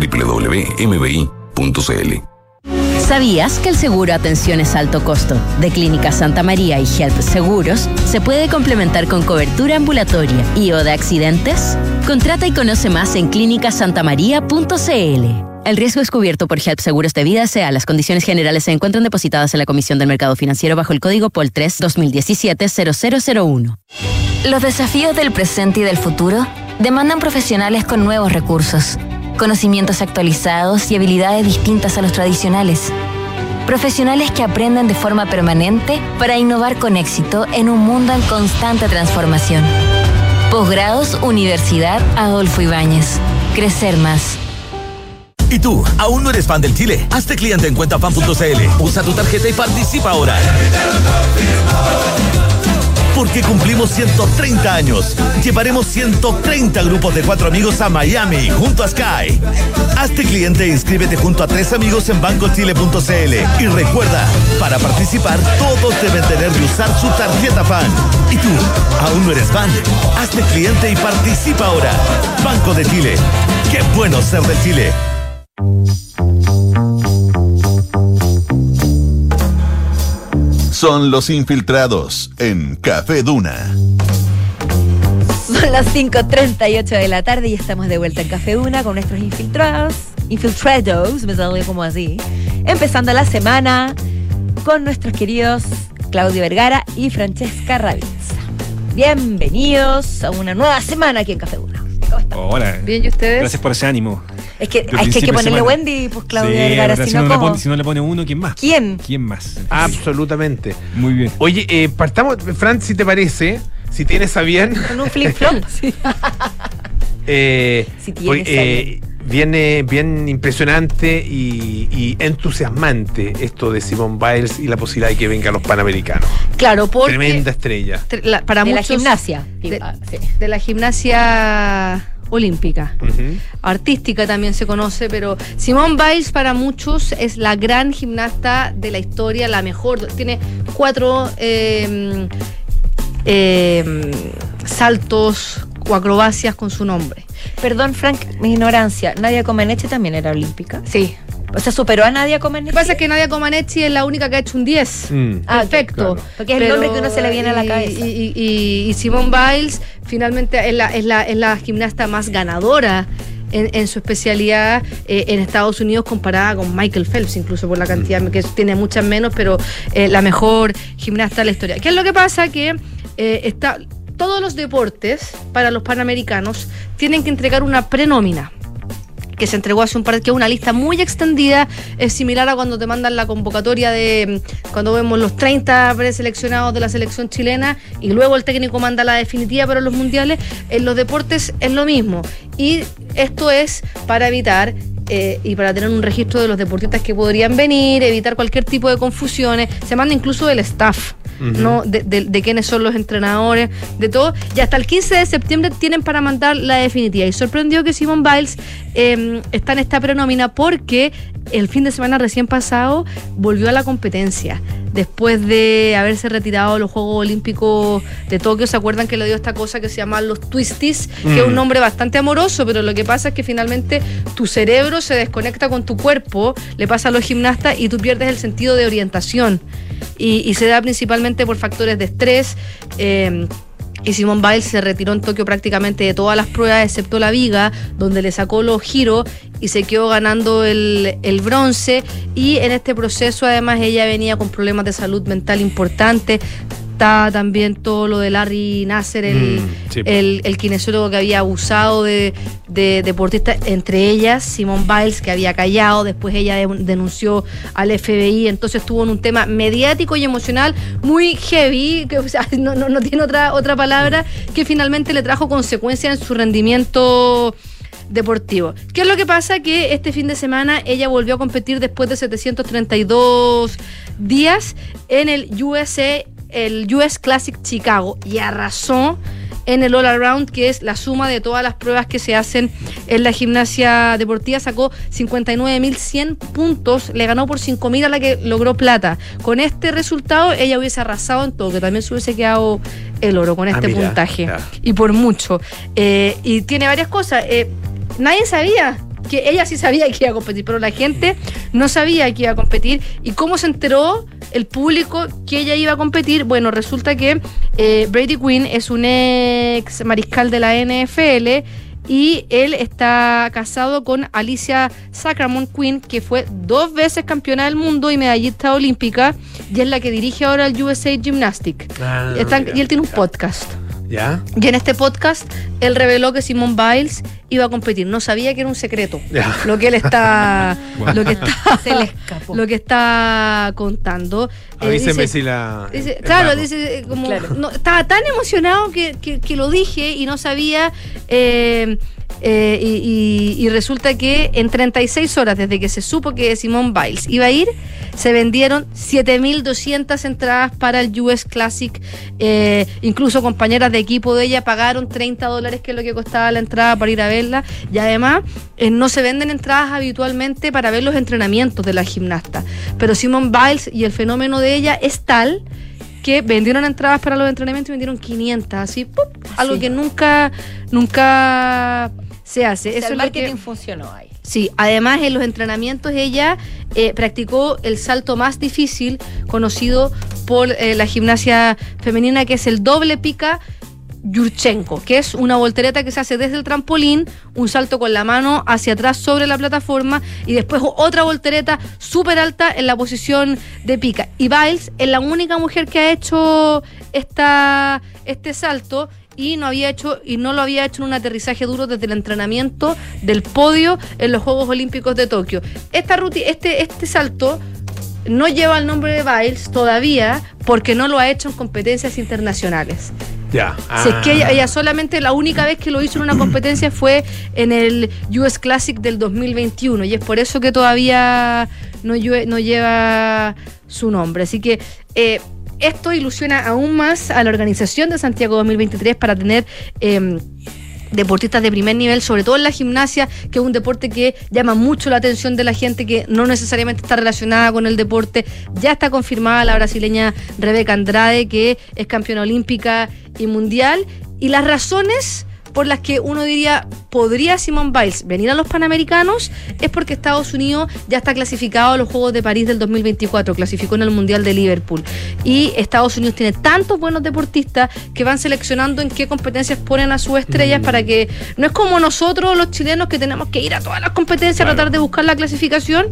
www.mbi.cl ¿Sabías que el seguro Atenciones Alto Costo de Clínica Santa María y Help Seguros se puede complementar con cobertura ambulatoria y o de accidentes? Contrata y conoce más en clínicasantamaría.cl. El riesgo es cubierto por HELP Seguros de Vida SEA. Las condiciones generales se encuentran depositadas en la Comisión del Mercado Financiero bajo el código POL 3 2017-0001. Los desafíos del presente y del futuro demandan profesionales con nuevos recursos, conocimientos actualizados y habilidades distintas a los tradicionales. Profesionales que aprenden de forma permanente para innovar con éxito en un mundo en constante transformación. Posgrados Universidad Adolfo Ibáñez. Crecer más. ¿Y tú, aún no eres fan del Chile? Hazte cliente en cuentafan.cl. Usa tu tarjeta y participa ahora. Porque cumplimos 130 años. Llevaremos 130 grupos de cuatro amigos a Miami junto a Sky. Hazte cliente e inscríbete junto a tres amigos en bancochile.cl. Y recuerda, para participar todos deben tener y usar su tarjeta fan. ¿Y tú, aún no eres fan? Hazte cliente y participa ahora. Banco de Chile. Qué bueno ser de Chile. Son los infiltrados en Café Duna. Son las 5.38 de la tarde y estamos de vuelta en Café Duna con nuestros infiltrados. Infiltrados, me salió como así. Empezando la semana con nuestros queridos Claudio Vergara y Francesca Ravizza. Bienvenidos a una nueva semana aquí en Café Duna. Hola. Bien, ¿y ustedes? Gracias por ese ánimo. Es que, es que hay que ponerle. Wendy, pues Claudio Sí, Vergara, si si, no, no le pone, si no le pone uno, ¿quién más? ¿Quién? ¿Quién más? Absolutamente. Muy bien. Oye, eh, partamos, Fran, si te parece, si tienes a bien. Con un flip-flop. sí. eh, Si tienes hoy, a eh, viene bien impresionante y, y entusiasmante esto de Simone Biles y la posibilidad de que venga a los Panamericanos. Claro, porque Tremenda estrella. tre- la- para De la gimnasia. de, Ah, sí. de la gimnasia olímpica. Artística también se conoce, pero Simone Biles para muchos es la gran gimnasta de la historia, la mejor. Tiene cuatro eh, eh, saltos o acrobacias con su nombre. Perdón, Frank, mi ignorancia. Nadia Comaneci también era olímpica. Sí. O sea, superó a Nadia Comaneci. Lo que pasa es que Nadia Comaneci es la única que ha hecho un 10. Mm. Ah, Perfecto. claro. Porque es el nombre que uno se le viene a la cabeza. Y, y, y Simone Biles finalmente es la, es la, es la gimnasta más ganadora en, en su especialidad eh, en Estados Unidos comparada con Michael Phelps, incluso por la cantidad, que tiene muchas menos, pero eh, la mejor gimnasta de la historia. ¿Qué es lo que pasa? Que eh, está, todos los deportes para los panamericanos tienen que entregar una prenómina que se entregó hace un par que es una lista muy extendida, es similar a cuando te mandan la convocatoria de mm, cuando vemos los 30 preseleccionados de la selección chilena y luego el técnico manda la definitiva para los mundiales, en los deportes es lo mismo. Y esto es para evitar eh, y para tener un registro de los deportistas que podrían venir, evitar cualquier tipo de confusiones, se manda incluso del staff. ¿no? De, de- de quiénes son los entrenadores, de todo. Y hasta el 15 de septiembre tienen para mandar la definitiva. Y sorprendió que Simon Biles eh, está en esta prenómina porque el fin de semana recién pasado volvió a la competencia. Después de haberse retirado de los Juegos Olímpicos de Tokio, ¿se acuerdan que le dio esta cosa que se llama los twisties? Que es un Mm. nombre bastante amoroso, pero lo que pasa es que finalmente tu cerebro se desconecta con tu cuerpo, le pasa a los gimnastas y tú pierdes el sentido de orientación. Y, y se da principalmente por factores de estrés. eh, y Simone Biles se retiró en Tokio prácticamente de todas las pruebas, excepto la viga, donde le sacó los giros y se quedó ganando el, el bronce. Y en este proceso, además, ella venía con problemas de salud mental importantes. Está también todo lo de Larry Nasser, el, Mm, sí. el, el kinesiólogo que había abusado de, de deportistas, entre ellas Simone Biles, que había callado, después ella de- denunció al FBI, entonces estuvo en un tema mediático y emocional muy heavy, que o sea, no, no- no tiene otra, otra palabra, que finalmente le trajo consecuencias en su rendimiento deportivo. ¿Qué es lo que pasa? Que este fin de semana ella volvió a competir después de 732 días en el USA, el US Classic Chicago y arrasó en el All Around, que es la suma de todas las pruebas que se hacen en la gimnasia deportiva. Sacó 59.100 puntos, le ganó por 5.000 a la que logró plata. Con este resultado, ella hubiese arrasado en todo, que también se hubiese quedado el oro con este mira, puntaje. Y por mucho. Eh, y tiene varias cosas. Eh, nadie sabía que ella sí sabía que iba a competir, pero la gente no sabía que iba a competir. ¿Y cómo se enteró el público que ella iba a competir? Bueno, resulta que eh, Brady Quinn es un ex mariscal de la NFL y él está casado con Alicia Sacramone Quinn, que fue dos veces campeona del mundo y medallista olímpica, y es la que dirige ahora el USA Gymnastic. Ah, y él tiene un podcast. ¿Ya? Y en este podcast, él reveló que Simone Biles iba a competir. No sabía que era un secreto. Ya. Lo que él está. Wow. lo que está. Se le escapó. Lo que está contando. Eh, Avíseme dice- si la. dice- claro, dice eh, como. Claro. no, estaba tan emocionado que, que- que lo dije y no sabía. eh, eh, y, resulta que en 36 horas desde que se supo que Simone Biles iba a ir, se vendieron 7.200 entradas para el US Classic. Eh, incluso compañeras de equipo de ella pagaron 30 dólares, que es lo que costaba la entrada para ir a verla. Y además, eh, no se venden entradas habitualmente para ver los entrenamientos de la gimnasta. Pero Simone Biles y el fenómeno de ella es tal que vendieron entradas para los entrenamientos y vendieron 500, así, algo que nunca, nunca se hace. O sea, Eso el es lo que- marketing funcionó ahí. Sí, además en los entrenamientos ella eh, practicó el salto más difícil conocido por eh, la gimnasia femenina, que es el doble pica Yurchenko, que es una voltereta que se hace desde el trampolín, un salto con la mano hacia atrás sobre la plataforma y después otra voltereta súper alta en la posición de pica. Y Biles es la única mujer que ha hecho esta, este salto y no había hecho y no lo había hecho en un aterrizaje duro desde el entrenamiento del podio en los Juegos Olímpicos de Tokio. Esta este, este salto no lleva el nombre de Biles todavía porque no lo ha hecho en competencias internacionales. Ya. Si es que ella, solamente la única vez que lo hizo en una competencia fue en el US Classic del 2021 y es por eso que todavía no lleva su nombre. Así que eh, esto ilusiona aún más a la organización de Santiago 2023 para tener... em, deportistas de primer nivel, sobre todo en la gimnasia, que es un deporte que llama mucho la atención de la gente que no necesariamente está relacionada con el deporte. Ya está confirmada la brasileña Rebeca Andrade, que es campeona olímpica y mundial. Y las razones por las que uno diría podría Simone Biles venir a los Panamericanos es porque Estados Unidos ya está clasificado a los Juegos de París del 2024, clasificó en el Mundial de Liverpool. Y Estados Unidos tiene tantos buenos deportistas que van seleccionando en qué competencias ponen a sus Mm. estrellas para que no es como nosotros los chilenos que tenemos que ir a todas las competencias a tratar de buscar la clasificación.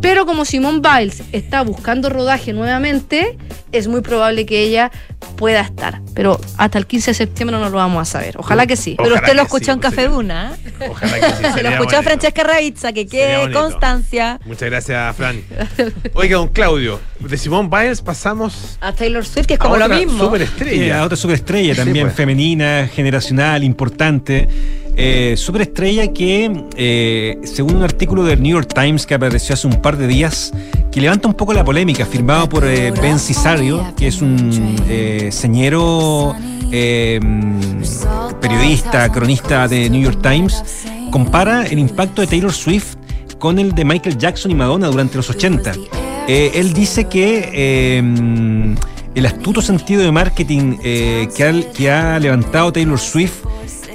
Pero como Simone Biles está buscando rodaje nuevamente, es muy probable que ella pueda estar. Pero hasta el 15 de septiembre no lo vamos a saber. Ojalá que sí. Pero Ojalá usted lo escuchó sí, en pues, Café Duna. ¿eh? Ojalá que sí. Se lo escuchó a bonito. Francesca Ravizza, que quede constancia. Muchas gracias, Fran. Oiga, don Claudio, de Simone Biles pasamos A Taylor Swift, que es como lo mismo. Eh, superestrella. a otra superestrella Sí, también pues. femenina, generacional, importante. Eh, superestrella que, eh, según un artículo del New York Times que apareció hace un par de días, que levanta un poco la polémica, firmado por eh, Ben Cisario, que es un eh, señero eh, periodista, cronista de New York Times, compara el impacto de Taylor Swift con el de Michael Jackson y Madonna durante los 80. Eh, él dice que eh, el astuto sentido de marketing eh, que ha levantado Taylor Swift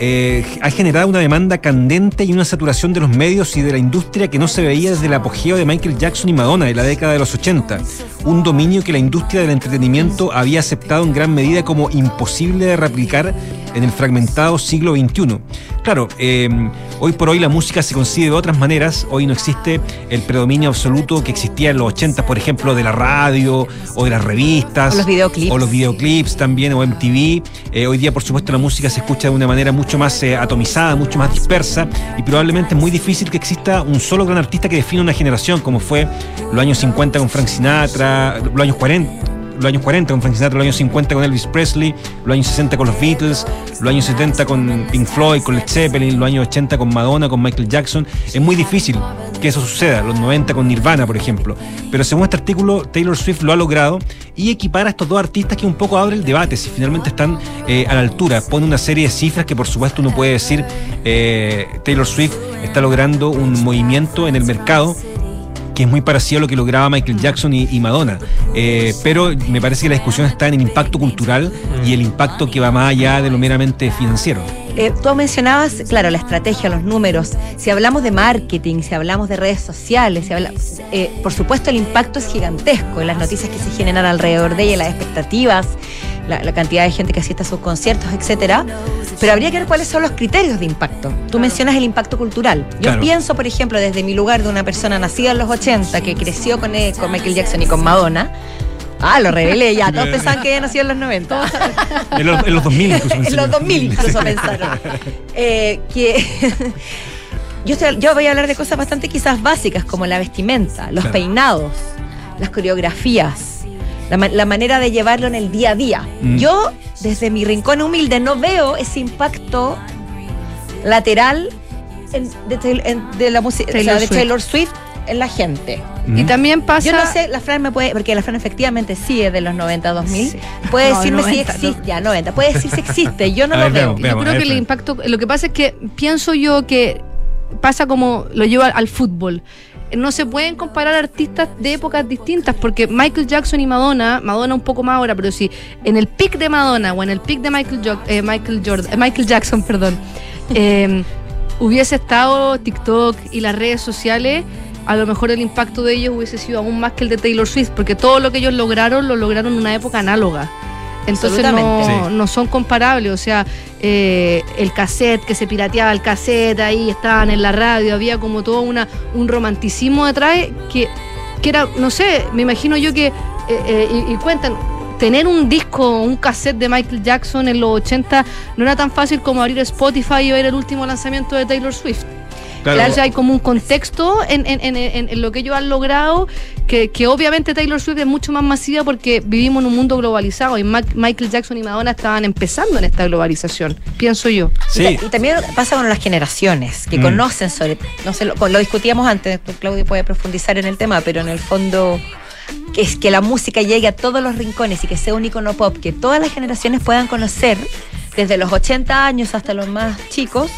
eh, ha generado una demanda candente y una saturación de los medios y de la industria que no se veía desde el apogeo de Michael Jackson y Madonna de la década de los 80. Un dominio que la industria del entretenimiento había aceptado en gran medida como imposible de replicar en el fragmentado siglo XXI. Claro, eh, hoy por hoy la música se concibe de otras maneras. Hoy no existe el predominio absoluto que existía en los 80, por ejemplo, de la radio o de las revistas. O los videoclips. O los videoclips también, o MTV. Eh, hoy día, por supuesto, la música se escucha de una manera mucho más eh, atomizada, mucho más dispersa y probablemente es muy difícil que exista un solo gran artista que defina una generación, como fue los años 50 con Frank Sinatra, los años 40 los años 40 con Frank Sinatra, los años 50 con Elvis Presley, los años 60 con los Beatles, los años 70 con Pink Floyd, con Led Zeppelin, los años 80 con Madonna, con Michael Jackson. Es muy difícil que eso suceda, los 90 con Nirvana, por ejemplo. Pero según este artículo, Taylor Swift lo ha logrado y equipara a estos dos artistas que un poco abre el debate, si finalmente están eh, a la altura. Pone una serie de cifras que por supuesto uno puede decir, eh, Taylor Swift está logrando un movimiento en el mercado que es muy parecido a lo que lograba Michael Jackson y, y Madonna. Eh, pero me parece que la discusión está en el impacto cultural y el impacto que va más allá de lo meramente financiero. Eh, tú mencionabas, claro, la estrategia, los números. Si hablamos de marketing, si hablamos de redes sociales, si habla- eh, por supuesto el impacto es gigantesco en las noticias que se generan alrededor de ella, las expectativas, la, la cantidad de gente que asiste a sus conciertos, etcétera. Pero habría que ver cuáles son los criterios de impacto. Tú mencionas el impacto cultural. Yo Claro. pienso, por ejemplo, desde mi lugar de una persona nacida en los 80 que creció con, eh, con Michael Jackson y con Madonna. Ah, lo revelé ya. Todos pensaban que nació en los 90. En los, en los 2000 incluso. en los 2000 incluso pensaron. Eh, que yo, estoy- yo voy a hablar de cosas bastante quizás básicas como la vestimenta, los Claro. peinados, las coreografías, la, la manera de llevarlo en el día a día. Mm. Yo, desde mi rincón humilde, no veo ese impacto lateral en- de, Taylor- en- de la música Taylor de Swift. Taylor Swift en la gente. Y también pasa. Yo no sé, la Fran me puede, porque la Fran efectivamente sí es de los 90 2000, puede No, decirme 90, si existe, ya 90, puede decir si existe, yo no A lo ver, veo. veamos, veamos. Yo creo que el impacto, lo que pasa es que pienso yo que pasa como lo llevo al, al fútbol. No se pueden comparar artistas de épocas distintas porque Michael Jackson y Madonna, Madonna un poco más ahora, pero si en el pic de Madonna o en el pic de Michael, eh, Michael, Jordan, eh, Michael Jackson, perdón, eh, hubiese estado TikTok y las redes sociales, a lo mejor el impacto de ellos hubiese sido aún más que el de Taylor Swift, porque todo lo que ellos lograron lo lograron en una época análoga. Entonces no, no son comparables, o sea, eh, el cassette que se pirateaba el cassette ahí estaban en la radio, había como todo una, un romanticismo detrás que, que era, no sé, me imagino yo que, eh, eh, y, y cuentan, tener un disco, un cassette de Michael Jackson en los 80 no era tan fácil como abrir Spotify y ver el último lanzamiento de Taylor Swift. Claro. Claro, hay como un contexto en, en- en- en- en lo que ellos han logrado, que, que obviamente Taylor Swift es mucho más masiva porque vivimos en un mundo globalizado y Mac- Michael Jackson y Madonna estaban empezando en esta globalización, pienso yo. Y, ta- y también pasa con las generaciones que Mm. conocen sobre, no sé, lo, lo discutíamos antes, Claudio puede profundizar en el tema, pero en el fondo que es que la música llegue a todos los rincones y que sea un icono pop, que todas las generaciones puedan conocer desde los 80 años hasta los más chicos.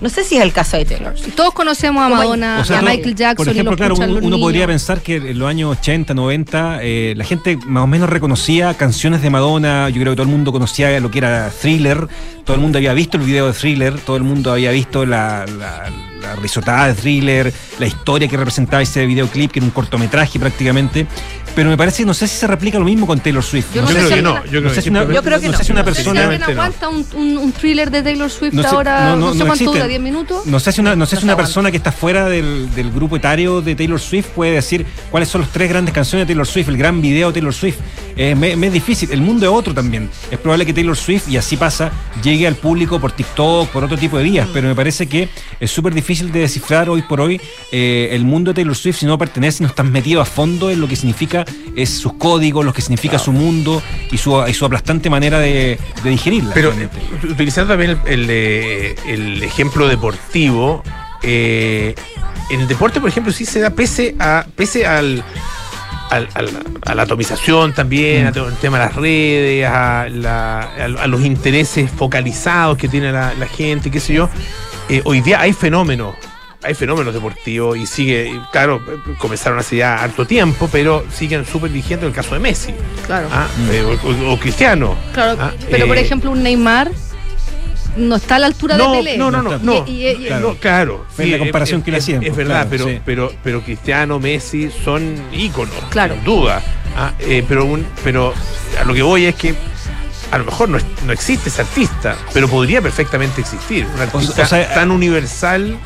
No sé si es el caso de Taylor. Todos conocemos a Madonna, O sea, a Michael Jackson Por ejemplo, y lo claro, uno, los uno podría pensar que en los años 80, 90, eh, la gente más o menos reconocía canciones de Madonna. Yo creo que todo el mundo conocía lo que era Thriller. Todo el mundo había visto el video de Thriller. Todo el mundo había visto la, la, la risotada de Thriller, la historia que representaba ese videoclip, que era un cortometraje prácticamente. Pero me parece, no sé si se replica lo mismo con Taylor Swift. Yo no sé si- si- no sé si una- Yo creo que no no. sé si una No sé si persona. ¿Alguien aguanta un, un- un thriller de Taylor Swift No sé- ahora? no, No, no, sé cuánto existe. dura, ¿10 minutos? No sé si una, no sé si una persona que está fuera del, del grupo etario de Taylor Swift puede decir cuáles son las tres grandes canciones de Taylor Swift, el gran video de Taylor Swift. Eh, me, me es difícil. El mundo es otro también. Es probable que Taylor Swift, y así pasa, llegue al público por TikTok, por otro tipo de vías, pero me parece que es súper difícil de descifrar hoy por hoy eh, el mundo de Taylor Swift si no pertenece, no estás metido a fondo en lo que significa es sus códigos, lo que significa su mundo y su, y su aplastante manera de, de digerirla. Pero utilizando también el, el, eh, el ejemplo deportivo, eh, en el deporte, por ejemplo, sí se da pese a pese al, al- al- a la atomización también, a todo el tema de las redes, a, la- a- a los intereses focalizados que tiene la, la gente, qué sé yo. eh, hoy día hay fenómenos. Hay fenómenos deportivos y sigue, claro, comenzaron hace ya harto tiempo, pero siguen súper vigentes en el caso de Messi. Claro. Ah, eh, o, o- o Cristiano. Claro, Ah, pero por eh, ejemplo un Neymar no está a la altura no, de Pelé. No, no, no, no. Y- y- y- claro. claro. Fue la comparación es, que le es- hacían, Es verdad, claro, pero, sí. pero, pero Cristiano, Messi son íconos, Claro. sin duda. Ah, eh, pero, un, pero a lo que voy es que a lo mejor no, es- no existe ese artista, pero podría perfectamente existir. Un artista o sea, tan universal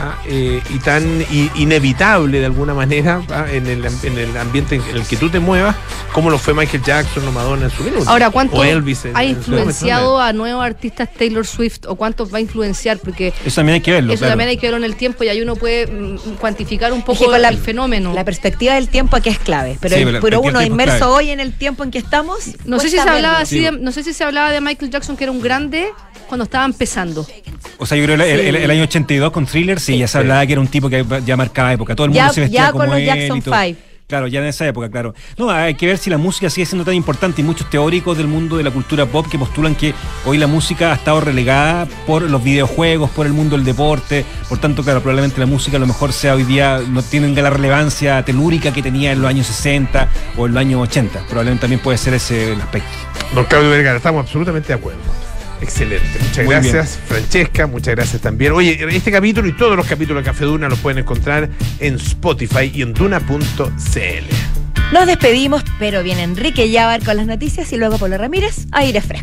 ah, eh, y tan i- inevitable de alguna manera ah, en, el, en el ambiente en el que tú te muevas, como lo fue Michael Jackson o Madonna en su minuto. Ahora, ¿cuánto o Elvis en- ha influenciado a nuevos artistas Taylor Swift o cuántos va a influenciar? Porque Eso también hay que verlo. eso claro. también hay que verlo en el tiempo y ahí uno puede mm, cuantificar un Es poco que con la- el fenómeno. La perspectiva del tiempo aquí es clave, pero, Sí, pero uno inmerso clave. hoy en el tiempo en que estamos. No sé si se hablaba así de, no sé si se hablaba de Michael Jackson que era un grande cuando estaba empezando. O sea, yo creo que el, el- el año 82 con Thriller, sí, ya se hablaba que era un tipo que ya marcaba época. Todo el mundo Ya- se vestía ya como con los él Jackson y todo. Five. Claro, ya en esa época, claro. No, hay que ver si la música sigue siendo tan importante. Y muchos teóricos del mundo de la cultura pop que postulan que hoy la música ha estado relegada por los videojuegos, por el mundo del deporte. Por tanto, claro, probablemente la música a lo mejor sea hoy día, no tienen la relevancia telúrica que tenía en los años 60 o en los años 80. Probablemente también puede ser ese el aspecto. Don Claudio Vergara, estamos absolutamente de acuerdo. Excelente, muchas Muy gracias Francesca, muchas gracias también. Oye, este capítulo y todos los capítulos de Café Duna los pueden encontrar en Spotify y en duna.cl. Nos despedimos, pero viene Enrique Yabar con las noticias y luego Pablo Ramírez, aire fresco.